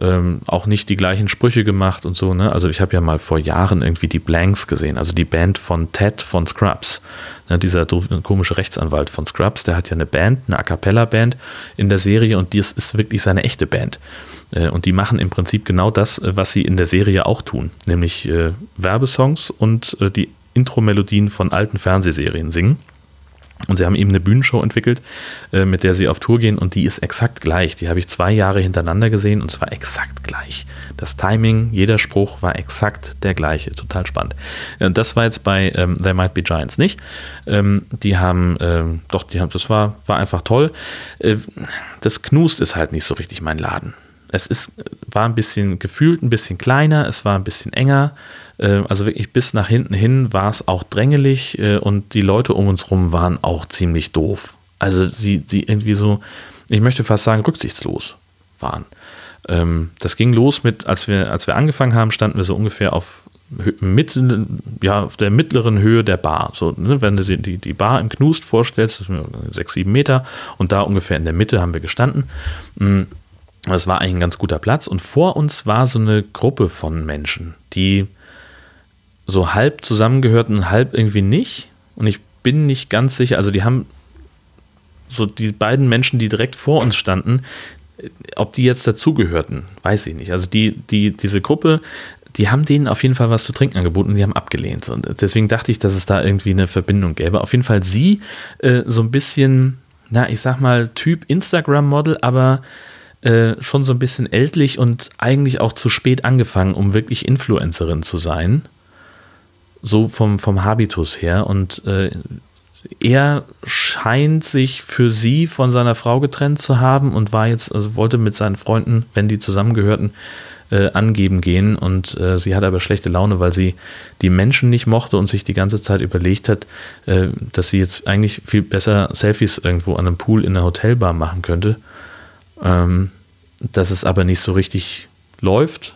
ähm, auch nicht die gleichen Sprüche gemacht und so. Ne? Also ich habe ja mal vor Jahren irgendwie die Blanks gesehen, also die Band von Ted von Scrubs. Ne? Dieser komische Rechtsanwalt von Scrubs, der hat ja eine Band, eine A Cappella-Band in der Serie und das ist wirklich seine echte Band. Äh, und die machen im Prinzip genau das, äh, was sie in der Serie auch tun, nämlich äh, Werbesongs und äh, die Intro-Melodien von alten Fernsehserien singen. Und sie haben eben eine Bühnenshow entwickelt, äh, mit der sie auf Tour gehen und die ist exakt gleich. Die habe ich zwei Jahre hintereinander gesehen und zwar exakt gleich. Das Timing, jeder Spruch war exakt der gleiche. Total spannend. Äh, das war jetzt bei ähm, There Might Be Giants nicht. Ähm, die haben, ähm, doch, die haben, das war, war einfach toll. Äh, das Knust ist halt nicht so richtig mein Laden. Es ist, war ein bisschen gefühlt ein bisschen kleiner, es war ein bisschen enger. Äh, also wirklich bis nach hinten hin war es auch drängelig äh, und die Leute um uns rum waren auch ziemlich doof. Also sie, die irgendwie so, ich möchte fast sagen, rücksichtslos waren. Ähm, das ging los mit, als wir, als wir angefangen haben, standen wir so ungefähr auf mit, ja, auf der mittleren Höhe der Bar. So, ne, wenn du die, die Bar im Knust vorstellst, das sind sechs, sieben Meter und da ungefähr in der Mitte haben wir gestanden. Mm, das war eigentlich ein ganz guter Platz und vor uns war so eine Gruppe von Menschen, die so halb zusammengehörten, halb irgendwie nicht. Und ich bin nicht ganz sicher, also die haben so die beiden Menschen, die direkt vor uns standen, ob die jetzt dazugehörten, weiß ich nicht. Also die, die, diese Gruppe, die haben denen auf jeden Fall was zu trinken angeboten und die haben abgelehnt. Und deswegen dachte ich, dass es da irgendwie eine Verbindung gäbe. Auf jeden Fall sie äh, so ein bisschen, na, ich sag mal, Typ Instagram-Model, aber äh, schon so ein bisschen ältlich und eigentlich auch zu spät angefangen, um wirklich Influencerin zu sein so vom, vom Habitus her. Und äh, er scheint sich für sie von seiner Frau getrennt zu haben und war jetzt, also wollte mit seinen Freunden, wenn die zusammengehörten, äh, angeben gehen. Und äh, sie hat aber schlechte Laune, weil sie die Menschen nicht mochte und sich die ganze Zeit überlegt hat, äh, dass sie jetzt eigentlich viel besser Selfies irgendwo an einem Pool in der Hotelbar machen könnte. Ähm, dass es aber nicht so richtig läuft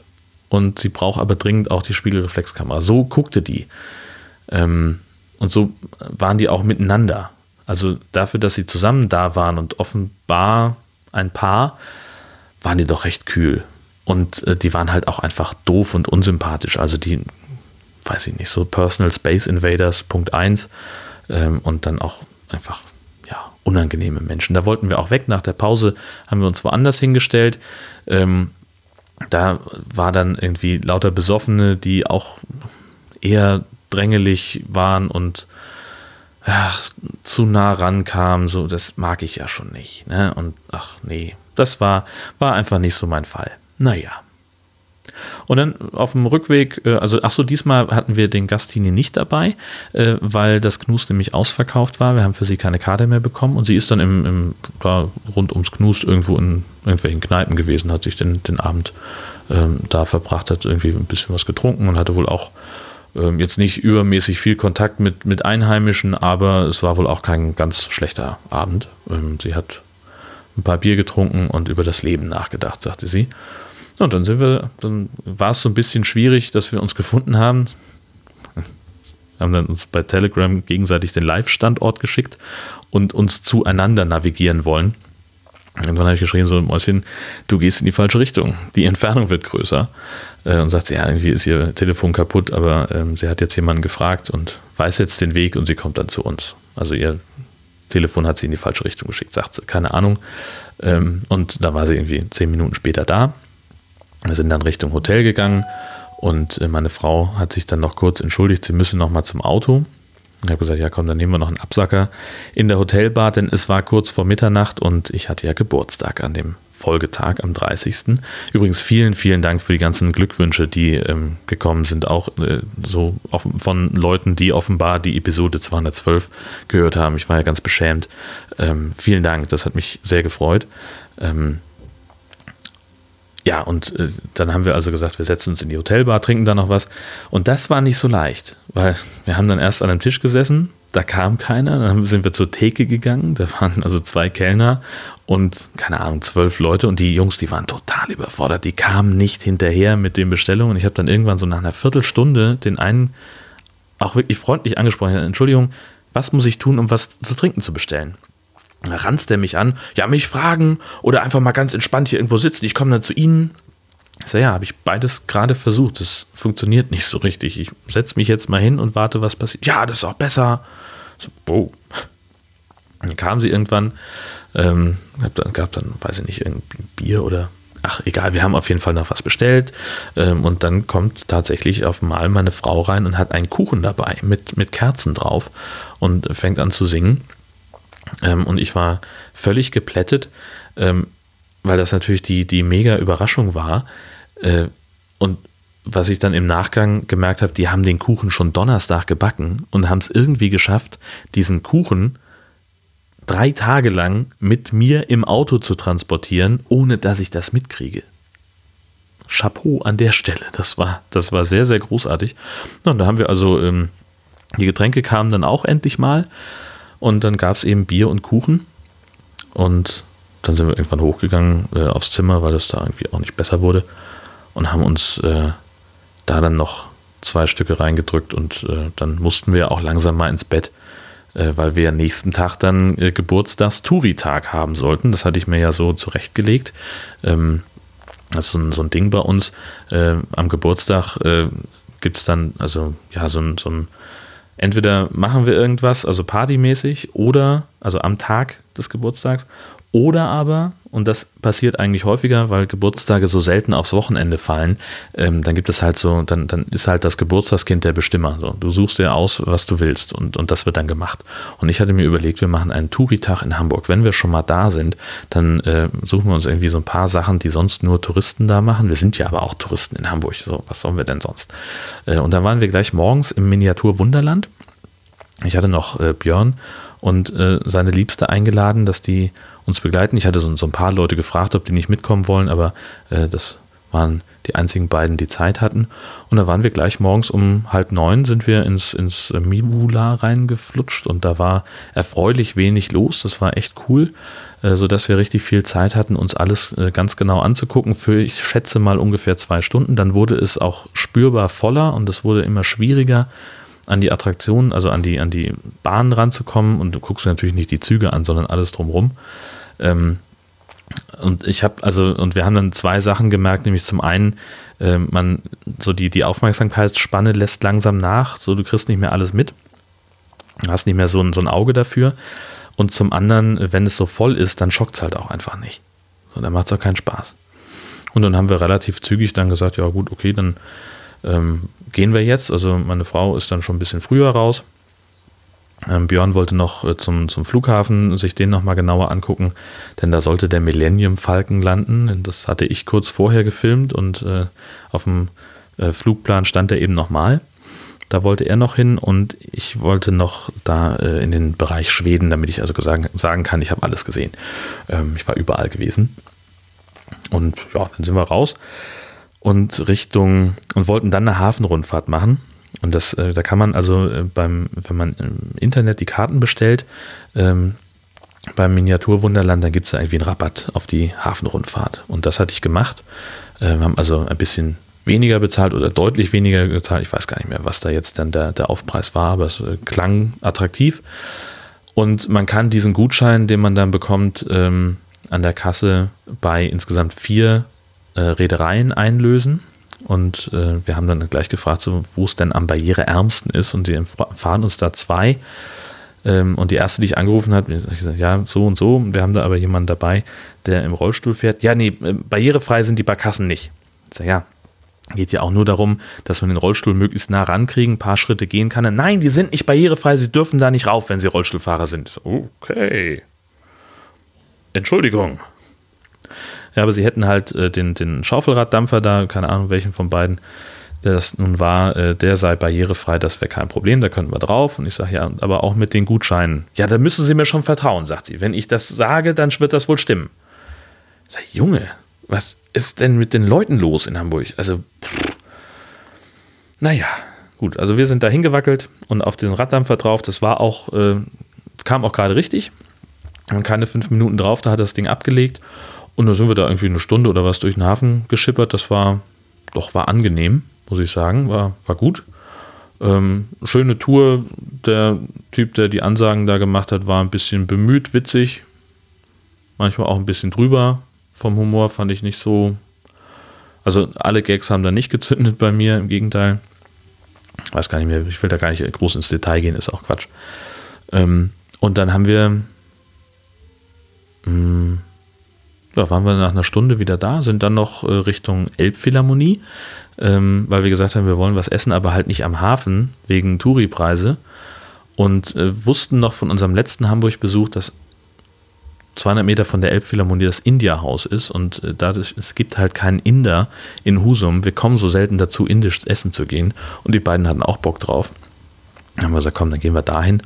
und sie braucht aber dringend auch die Spiegelreflexkamera. So guckte die. Ähm, und so waren die auch miteinander. Also dafür, dass sie zusammen da waren und offenbar ein Paar, waren die doch recht kühl. Und äh, die waren halt auch einfach doof und unsympathisch. Also die, weiß ich nicht, so Personal Space Invaders Punkt 1 ähm, und dann auch einfach ja, unangenehme Menschen. Da wollten wir auch weg. Nach der Pause haben wir uns woanders hingestellt. Ähm, da war dann irgendwie lauter Besoffene, die auch eher drängelig waren und ach, zu nah rankamen. So, das mag ich ja schon nicht. Ne? Und ach nee, das war, war einfach nicht so mein Fall. Naja. Und dann auf dem Rückweg, äh, also ach so, diesmal hatten wir den Gastini nicht dabei, äh, weil das Knust nämlich ausverkauft war. Wir haben für sie keine Karte mehr bekommen und sie ist dann im, im da rund ums Knust irgendwo in irgendwelchen Kneipen gewesen, hat sich den, den Abend ähm, da verbracht, hat irgendwie ein bisschen was getrunken und hatte wohl auch ähm, jetzt nicht übermäßig viel Kontakt mit, mit Einheimischen, aber es war wohl auch kein ganz schlechter Abend. Ähm, sie hat ein paar Bier getrunken und über das Leben nachgedacht, sagte sie. Und dann sind wir, dann war es so ein bisschen schwierig, dass wir uns gefunden haben. Wir haben dann uns bei Telegram gegenseitig den Live-Standort geschickt und uns zueinander navigieren wollen. Dann habe ich geschrieben, so Mäuschen, du gehst in die falsche Richtung. Die Entfernung wird größer. Äh, und sagt sie, ja, irgendwie ist ihr Telefon kaputt, aber ähm, sie hat jetzt jemanden gefragt und weiß jetzt den Weg und sie kommt dann zu uns. Also ihr Telefon hat sie in die falsche Richtung geschickt, sagt sie, keine Ahnung. Ähm, und da war sie irgendwie zehn Minuten später da. Wir sind dann Richtung Hotel gegangen und äh, meine Frau hat sich dann noch kurz entschuldigt, sie müsse noch mal zum Auto. Ich habe gesagt, ja komm, dann nehmen wir noch einen Absacker in der Hotelbar, denn es war kurz vor Mitternacht und ich hatte ja Geburtstag an dem Folgetag am 30. Übrigens vielen, vielen Dank für die ganzen Glückwünsche, die ähm, gekommen sind, auch äh, so offen, von Leuten, die offenbar die Episode 212 gehört haben. Ich war ja ganz beschämt. Ähm, vielen Dank, das hat mich sehr gefreut. Ähm, ja, und äh, dann haben wir also gesagt, wir setzen uns in die Hotelbar, trinken da noch was. Und das war nicht so leicht, weil wir haben dann erst an einem Tisch gesessen, da kam keiner, dann sind wir zur Theke gegangen, da waren also zwei Kellner und keine Ahnung, zwölf Leute und die Jungs, die waren total überfordert, die kamen nicht hinterher mit den Bestellungen. Ich habe dann irgendwann so nach einer Viertelstunde den einen auch wirklich freundlich angesprochen, Entschuldigung, was muss ich tun, um was zu trinken zu bestellen? Ranzt er mich an, ja, mich fragen oder einfach mal ganz entspannt hier irgendwo sitzen. Ich komme dann zu Ihnen. Ich sage, ja, habe ich beides gerade versucht. Das funktioniert nicht so richtig. Ich setze mich jetzt mal hin und warte, was passiert. Ja, das ist auch besser. So, oh. Dann kam sie irgendwann, ähm, gab, gab dann, weiß ich nicht, irgendwie Bier oder ach egal, wir haben auf jeden Fall noch was bestellt. Ähm, und dann kommt tatsächlich auf einmal meine Frau rein und hat einen Kuchen dabei mit, mit Kerzen drauf und fängt an zu singen. Ähm, und ich war völlig geplättet, ähm, weil das natürlich die, die mega Überraschung war. Äh, und was ich dann im Nachgang gemerkt habe, die haben den Kuchen schon Donnerstag gebacken und haben es irgendwie geschafft, diesen Kuchen drei Tage lang mit mir im Auto zu transportieren, ohne dass ich das mitkriege. Chapeau an der Stelle. Das war, das war sehr, sehr großartig. Und da haben wir also, ähm, die Getränke kamen dann auch endlich mal. Und dann gab es eben Bier und Kuchen. Und dann sind wir irgendwann hochgegangen äh, aufs Zimmer, weil es da irgendwie auch nicht besser wurde. Und haben uns äh, da dann noch zwei Stücke reingedrückt. Und äh, dann mussten wir auch langsam mal ins Bett, äh, weil wir nächsten Tag dann äh, Geburtstags-Touri-Tag haben sollten. Das hatte ich mir ja so zurechtgelegt. Ähm, das ist so ein, so ein Ding bei uns. Äh, am Geburtstag äh, gibt es dann, also ja, so ein, so ein entweder machen wir irgendwas, also partymäßig, oder, also am Tag des Geburtstags, oder aber, und das passiert eigentlich häufiger, weil Geburtstage so selten aufs Wochenende fallen, ähm, dann gibt es halt so, dann, dann ist halt das Geburtstagskind der Bestimmer. So. Du suchst dir aus, was du willst und, und das wird dann gemacht. Und ich hatte mir überlegt, wir machen einen Touritag in Hamburg. Wenn wir schon mal da sind, dann äh, suchen wir uns irgendwie so ein paar Sachen, die sonst nur Touristen da machen. Wir sind ja aber auch Touristen in Hamburg. So, was sollen wir denn sonst? Äh, und dann waren wir gleich morgens im Miniatur Wunderland. Ich hatte noch äh, Björn und äh, seine Liebste eingeladen, dass die uns begleiten. Ich hatte so, so, ein paar Leute gefragt, ob die nicht mitkommen wollen, aber äh, das waren die einzigen beiden, die Zeit hatten. Und da waren wir gleich morgens um halb neun, sind wir ins, ins Mibula reingeflutscht und da war erfreulich wenig los. Das war echt cool, äh, sodass wir richtig viel Zeit hatten, uns alles äh, ganz genau anzugucken. Für, ich schätze mal, ungefähr zwei Stunden. Dann wurde es auch spürbar voller und es wurde immer schwieriger, an die Attraktionen, also an die, an die Bahnen ranzukommen. Und du guckst natürlich nicht die Züge an, sondern alles drumrum. Ähm, und ich habe, also, und wir haben dann zwei Sachen gemerkt, nämlich zum einen, äh, man, so die, die Aufmerksamkeitsspanne lässt langsam nach, so du kriegst nicht mehr alles mit. Du hast nicht mehr so ein, so ein Auge dafür. Und zum anderen, wenn es so voll ist, dann schockt es halt auch einfach nicht. So, dann macht es auch keinen Spaß. Und dann haben wir relativ zügig dann gesagt, ja gut, okay, dann ähm, gehen wir jetzt. Also meine Frau ist dann schon ein bisschen früher raus. Ähm, Björn wollte noch äh, zum, zum Flughafen sich den nochmal genauer angucken, denn da sollte der Millennium Falcon landen. Das hatte ich kurz vorher gefilmt und äh, auf dem äh, Flugplan stand er eben nochmal. Da wollte er noch hin und ich wollte noch da äh, in den Bereich Schweden, damit ich also sagen, sagen kann, ich habe alles gesehen. Ähm, ich war überall gewesen. Und ja, dann sind wir raus und Richtung und wollten dann eine Hafenrundfahrt machen. Und das, äh, da kann man also äh, beim, wenn man im Internet die Karten bestellt, ähm, beim Miniaturwunderland, dann gibt es irgendwie einen Rabatt auf die Hafenrundfahrt. Und das hatte ich gemacht. Äh, wir haben also ein bisschen weniger bezahlt oder deutlich weniger bezahlt. Ich weiß gar nicht mehr, was da jetzt dann der, der Aufpreis war, aber es äh, klang attraktiv. Und man kann diesen Gutschein, den man dann bekommt, ähm, an der Kasse bei insgesamt vier äh, Reedereien einlösen. Und äh, wir haben dann gleich gefragt, so, wo es denn am barriereärmsten ist. Und die fahren uns da zwei. Ähm, und die erste, die ich angerufen habe, ich gesagt, ja, so und so. Wir haben da aber jemanden dabei, der im Rollstuhl fährt. Ja, nee, äh, barrierefrei sind die Barkassen nicht. Ich sage, ja, geht ja auch nur darum, dass man den Rollstuhl möglichst nah rankriegen, ein paar Schritte gehen kann. Nein, die sind nicht barrierefrei, sie dürfen da nicht rauf, wenn sie Rollstuhlfahrer sind. Okay. Entschuldigung. Ja, aber sie hätten halt äh, den, den Schaufelraddampfer da, keine Ahnung welchen von beiden, der das nun war, äh, der sei barrierefrei, das wäre kein Problem, da könnten wir drauf. Und ich sage, ja, aber auch mit den Gutscheinen. Ja, da müssen Sie mir schon vertrauen, sagt sie. Wenn ich das sage, dann wird das wohl stimmen. Ich sage, Junge, was ist denn mit den Leuten los in Hamburg? Also, pff, naja, gut. Also wir sind da hingewackelt und auf den Raddampfer drauf. Das war auch, äh, kam auch gerade richtig. Und keine fünf Minuten drauf, da hat das Ding abgelegt. Und dann sind wir da irgendwie eine Stunde oder was durch den Hafen geschippert. Das war, doch, war angenehm, muss ich sagen. War, war gut. Ähm, schöne Tour. Der Typ, der die Ansagen da gemacht hat, war ein bisschen bemüht, witzig. Manchmal auch ein bisschen drüber vom Humor, fand ich nicht so. Also alle Gags haben da nicht gezündet bei mir, im Gegenteil. Weiß gar nicht mehr, ich will da gar nicht groß ins Detail gehen, ist auch Quatsch. Ähm, und dann haben wir, mh, hm, ja, waren wir nach einer Stunde wieder da, sind dann noch äh, Richtung Elbphilharmonie, ähm, weil wir gesagt haben, wir wollen was essen, aber halt nicht am Hafen wegen Touri-Preise. Und äh, wussten noch von unserem letzten Hamburg-Besuch, dass 200 Meter von der Elbphilharmonie das India-Haus ist und äh, dadurch, es gibt halt keinen Inder in Husum. Wir kommen so selten dazu, indisch essen zu gehen und die beiden hatten auch Bock drauf. Dann haben wir gesagt, komm, dann gehen wir dahin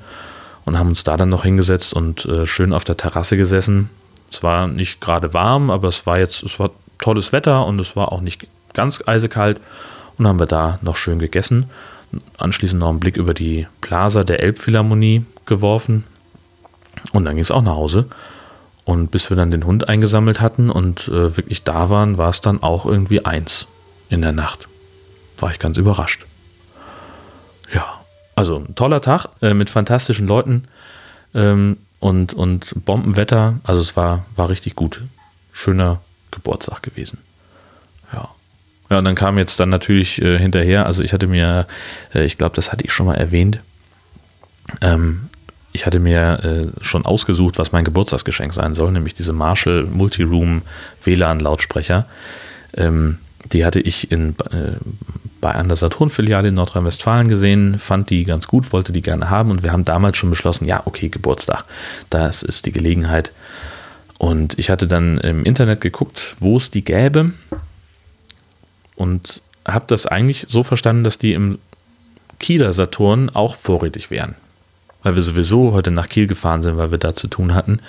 und haben uns da dann noch hingesetzt und äh, schön auf der Terrasse gesessen. Es war nicht gerade warm, aber es war jetzt, es war tolles Wetter und es war auch nicht ganz eisekalt und haben wir da noch schön gegessen. Anschließend noch einen Blick über die Plaza der Elbphilharmonie geworfen und dann ging es auch nach Hause. Und bis wir dann den Hund eingesammelt hatten und äh, wirklich da waren, war es dann auch irgendwie eins in der Nacht. War ich ganz überrascht. Ja, also ein toller Tag äh, mit fantastischen Leuten ähm, und, und Bombenwetter. Also es war, war richtig gut. Schöner Geburtstag gewesen. Ja. Ja, und dann kam jetzt dann natürlich äh, hinterher, also ich hatte mir, äh, ich glaube, das hatte ich schon mal erwähnt, ähm, ich hatte mir äh, schon ausgesucht, was mein Geburtstagsgeschenk sein soll, nämlich diese Marshall Multiroom WLAN Lautsprecher. Ähm, die hatte ich in, äh, bei einer Saturn-Filiale in Nordrhein-Westfalen gesehen, fand die ganz gut, wollte die gerne haben und wir haben damals schon beschlossen, ja, okay, Geburtstag, das ist die Gelegenheit. Und ich hatte dann im Internet geguckt, wo es die gäbe und habe das eigentlich so verstanden, dass die im Kieler Saturn auch vorrätig wären weil wir sowieso heute nach Kiel gefahren sind, weil wir da zu tun hatten,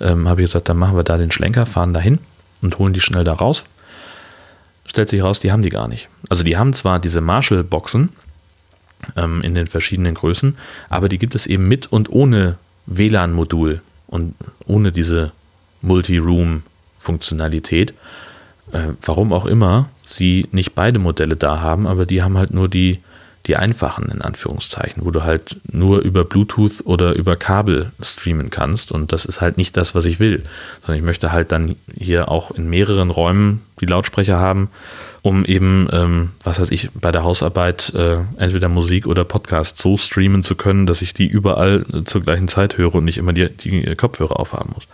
ähm, habe ich gesagt, dann machen wir da den Schlenker, fahren dahin und holen die schnell da raus. Stellt sich raus, die haben die gar nicht. Also die haben zwar diese Marshall-Boxen ähm, in den verschiedenen Größen, aber die gibt es eben mit und ohne WLAN-Modul und ohne diese Multi-Room-Funktionalität. Äh, warum auch immer sie nicht beide Modelle da haben, aber die haben halt nur die die einfachen in Anführungszeichen, wo du halt nur über Bluetooth oder über Kabel streamen kannst und das ist halt nicht das, was ich will, sondern ich möchte halt dann hier auch in mehreren Räumen die Lautsprecher haben, um eben, ähm, was weiß ich, bei der Hausarbeit äh, entweder Musik oder Podcast so streamen zu können, dass ich die überall äh, zur gleichen Zeit höre und nicht immer die, die Kopfhörer aufhaben muss.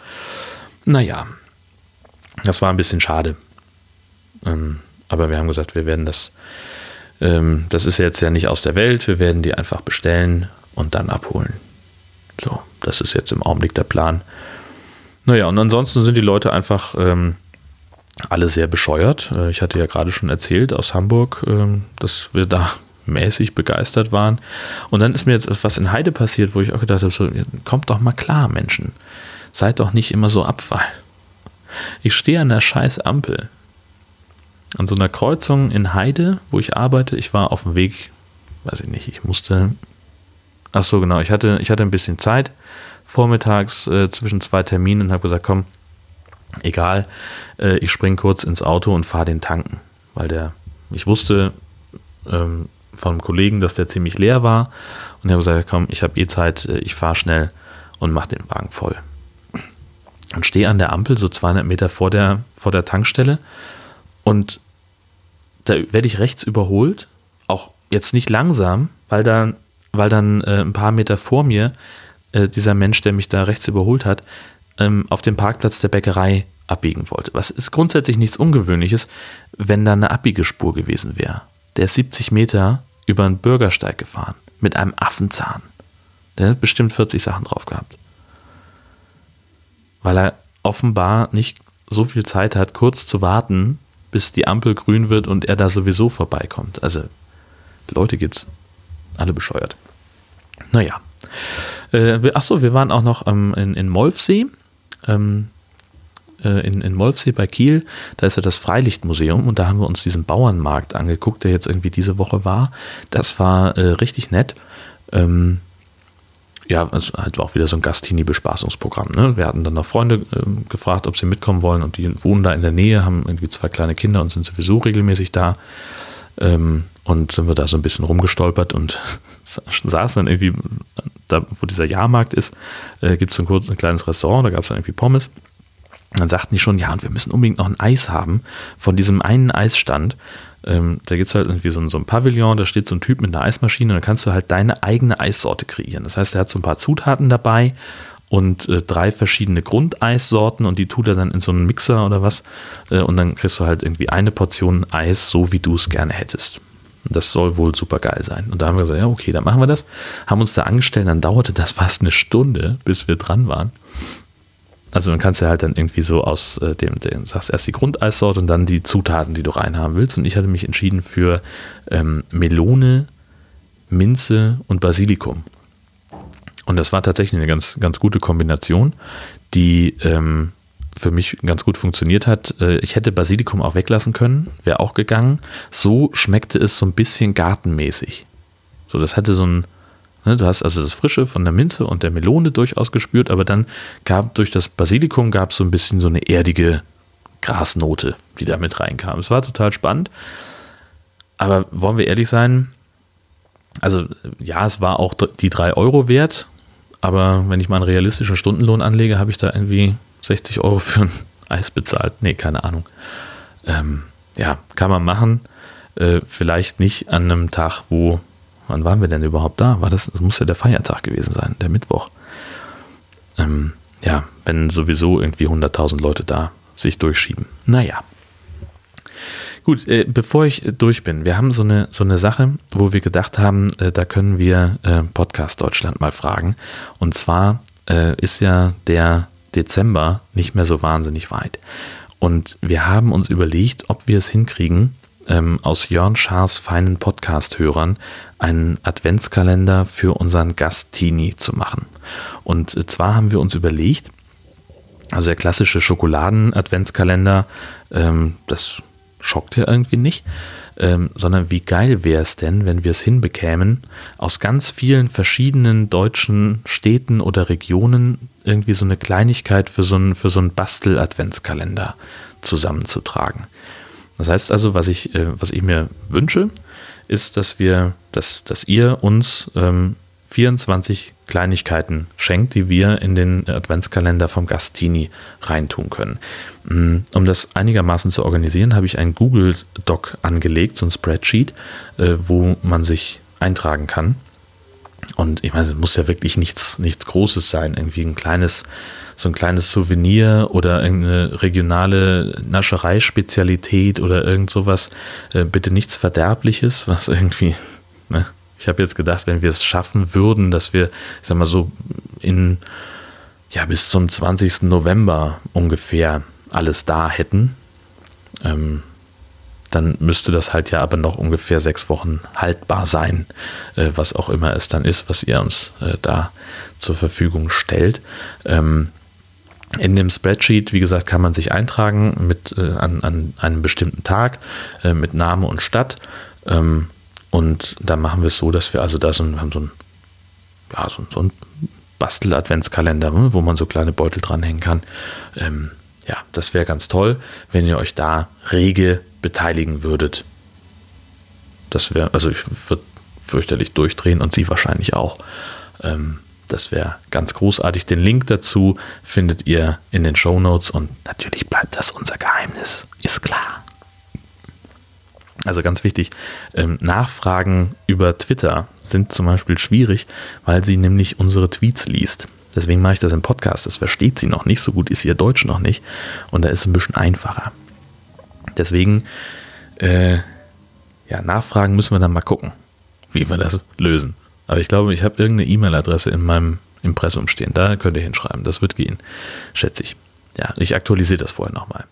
Naja, das war ein bisschen schade. Ähm, aber wir haben gesagt, wir werden das ähm, das ist jetzt ja nicht aus der Welt, wir werden die einfach bestellen und dann abholen. So, das ist jetzt im Augenblick der Plan. Naja, und ansonsten sind die Leute einfach ähm, alle sehr bescheuert. Äh, ich hatte ja gerade schon erzählt aus Hamburg, ähm, dass wir da *laughs* mäßig begeistert waren. Und dann ist mir jetzt was in Heide passiert, wo ich auch gedacht habe, so, kommt doch mal klar, Menschen. Seid doch nicht immer so Abfall. Ich stehe an der scheiß Ampel an so einer Kreuzung in Heide, wo ich arbeite. Ich war auf dem Weg, weiß ich nicht, ich musste. Ach so, genau, ich hatte, ich hatte ein bisschen Zeit vormittags äh, zwischen zwei Terminen und habe gesagt, komm, egal, äh, ich springe kurz ins Auto und fahre den tanken. Weil der, ich wusste ähm, von einem Kollegen, dass der ziemlich leer war und ich habe gesagt, komm, ich habe eh Zeit, äh, ich fahre schnell und mache den Wagen voll. Und stehe an der Ampel so 200 Meter vor der, vor der Tankstelle und da werde ich rechts überholt, auch jetzt nicht langsam, weil dann, weil dann äh, ein paar Meter vor mir äh, dieser Mensch, der mich da rechts überholt hat, ähm, auf dem Parkplatz der Bäckerei abbiegen wollte. Was ist grundsätzlich nichts Ungewöhnliches, wenn da eine Abbiegespur gewesen wäre. Der ist 70 Meter über einen Bürgersteig gefahren mit einem Affenzahn. Der hat bestimmt 40 Sachen drauf gehabt. Weil er offenbar nicht so viel Zeit hat, kurz zu warten, bis die Ampel grün wird und er da sowieso vorbeikommt. Also Leute gibt's. Alle bescheuert. Naja. Äh, achso, wir waren auch noch ähm, in, in Molfsee. Ähm, äh, in, in Molfsee bei Kiel. Da ist ja das Freilichtmuseum und da haben wir uns diesen Bauernmarkt angeguckt, der jetzt irgendwie diese Woche war. Das war äh, richtig nett. Ähm, ja, es halt war auch wieder so ein Gastini-Bespaßungsprogramm. Ne? Wir hatten dann noch Freunde äh, gefragt, ob sie mitkommen wollen und die wohnen da in der Nähe, haben irgendwie zwei kleine Kinder und sind sowieso regelmäßig da. Ähm, und sind wir da so ein bisschen rumgestolpert und *laughs* saßen dann irgendwie, da wo dieser Jahrmarkt ist, äh, gibt es ein, ein kleines Restaurant, da gab es dann irgendwie Pommes. Und dann sagten die schon, ja, und wir müssen unbedingt noch ein Eis haben von diesem einen Eisstand. Ähm, da gibt es halt irgendwie so ein, so ein Pavillon, da steht so ein Typ mit einer Eismaschine und dann kannst du halt deine eigene Eissorte kreieren. Das heißt, er hat so ein paar Zutaten dabei und äh, drei verschiedene Grundeissorten und die tut er dann in so einen Mixer oder was äh, und dann kriegst du halt irgendwie eine Portion Eis, so wie du es gerne hättest. Das soll wohl super geil sein. Und da haben wir gesagt, ja, okay, dann machen wir das. Haben uns da angestellt, dann dauerte das fast eine Stunde, bis wir dran waren. Also dann kannst du halt dann irgendwie so aus äh, dem, dem, sagst erst die Grundeissorte und dann die Zutaten, die du reinhaben willst. Und ich hatte mich entschieden für ähm, Melone, Minze und Basilikum. Und das war tatsächlich eine ganz, ganz gute Kombination, die ähm, für mich ganz gut funktioniert hat. Äh, ich hätte Basilikum auch weglassen können, wäre auch gegangen. So schmeckte es so ein bisschen gartenmäßig. So, das hatte so ein, du hast also das Frische von der Minze und der Melone durchaus gespürt, aber dann gab durch das Basilikum gab es so ein bisschen so eine erdige Grasnote, die da mit reinkam. Es war total spannend. Aber wollen wir ehrlich sein, also ja, es war auch die 3 Euro wert, aber wenn ich mal einen realistischen Stundenlohn anlege, habe ich da irgendwie 60 Euro für ein *laughs* Eis bezahlt. Nee, keine Ahnung. Ähm, ja, kann man machen. Äh, vielleicht nicht an einem Tag, wo Wann waren wir denn überhaupt da? War das, das muss ja der Feiertag gewesen sein, der Mittwoch. Ähm, ja, wenn sowieso irgendwie 100.000 Leute da sich durchschieben. Naja. Gut, äh, bevor ich durch bin, wir haben so eine, so eine Sache, wo wir gedacht haben, äh, da können wir äh, Podcast Deutschland mal fragen. Und zwar äh, ist ja der Dezember nicht mehr so wahnsinnig weit. Und wir haben uns überlegt, ob wir es hinkriegen, ähm, aus Jörn Schaas feinen Podcast-Hörern einen Adventskalender für unseren Gast Tini zu machen. Und zwar haben wir uns überlegt, also der klassische Schokoladen-Adventskalender, ähm, das schockt ja irgendwie nicht, ähm, sondern wie geil wäre es denn, wenn wir es hinbekämen, aus ganz vielen verschiedenen deutschen Städten oder Regionen irgendwie so eine Kleinigkeit für so einen, für so einen Bastel-Adventskalender zusammenzutragen. Das heißt also, was ich, äh, was ich mir wünsche, ist, dass wir, dass, dass ihr uns ähm, 24 Kleinigkeiten schenkt, die wir in den Adventskalender vom Gastini reintun können. Mm, um das einigermaßen zu organisieren, habe ich einen Google Doc angelegt, so ein Spreadsheet, äh, wo man sich eintragen kann. Und ich meine, es muss ja wirklich nichts, nichts Großes sein, irgendwie ein kleines so ein kleines Souvenir oder irgendeine regionale Naschereispezialität oder irgend sowas. Äh, bitte nichts Verderbliches, was irgendwie, *laughs* ne? Ich habe jetzt gedacht, wenn wir es schaffen würden, dass wir, ich sag mal so, in, ja, bis zum 20. November ungefähr alles da hätten, ähm, dann müsste das halt ja aber noch ungefähr sechs Wochen haltbar sein, äh, was auch immer es dann ist, was ihr uns äh, da zur Verfügung stellt. Ähm, in dem Spreadsheet, wie gesagt, kann man sich eintragen mit, äh, an, an, einem bestimmten Tag äh, mit Name und Stadt. Ähm, und dann machen wir es so, dass wir also da so, haben so ein, ja, so, so ein Bastel-Adventskalender, ne, wo man so kleine Beutel dranhängen kann. Ähm, ja, das wäre ganz toll, wenn ihr euch da rege beteiligen würdet. Das wäre, also ich würde fürchterlich durchdrehen und sie wahrscheinlich auch. Ähm, das wäre ganz großartig. Den Link dazu findet ihr in den Show Notes und natürlich bleibt das unser Geheimnis, ist klar. Also ganz wichtig, ähm, Nachfragen über Twitter sind zum Beispiel schwierig, weil sie nämlich unsere Tweets liest. Deswegen mache ich das im Podcast. Das versteht sie noch nicht, so gut ist ihr Deutsch noch nicht. Und da ist es ein bisschen einfacher. Deswegen, äh, ja, Nachfragen müssen wir dann mal gucken, wie wir das lösen. Aber ich glaube, ich habe irgendeine E-Mail-Adresse in meinem Impressum stehen. Da könnt ihr hinschreiben. Das wird gehen, schätze ich. Ja, ich aktualisiere das vorher nochmal.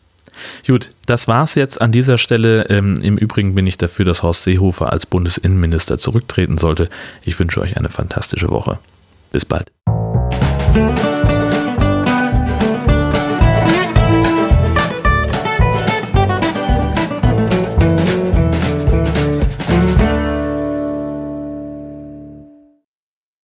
Gut, das war's jetzt an dieser Stelle. Ähm, Im Übrigen bin ich dafür, dass Horst Seehofer als Bundesinnenminister zurücktreten sollte. Ich wünsche euch eine fantastische Woche. Bis bald. thank you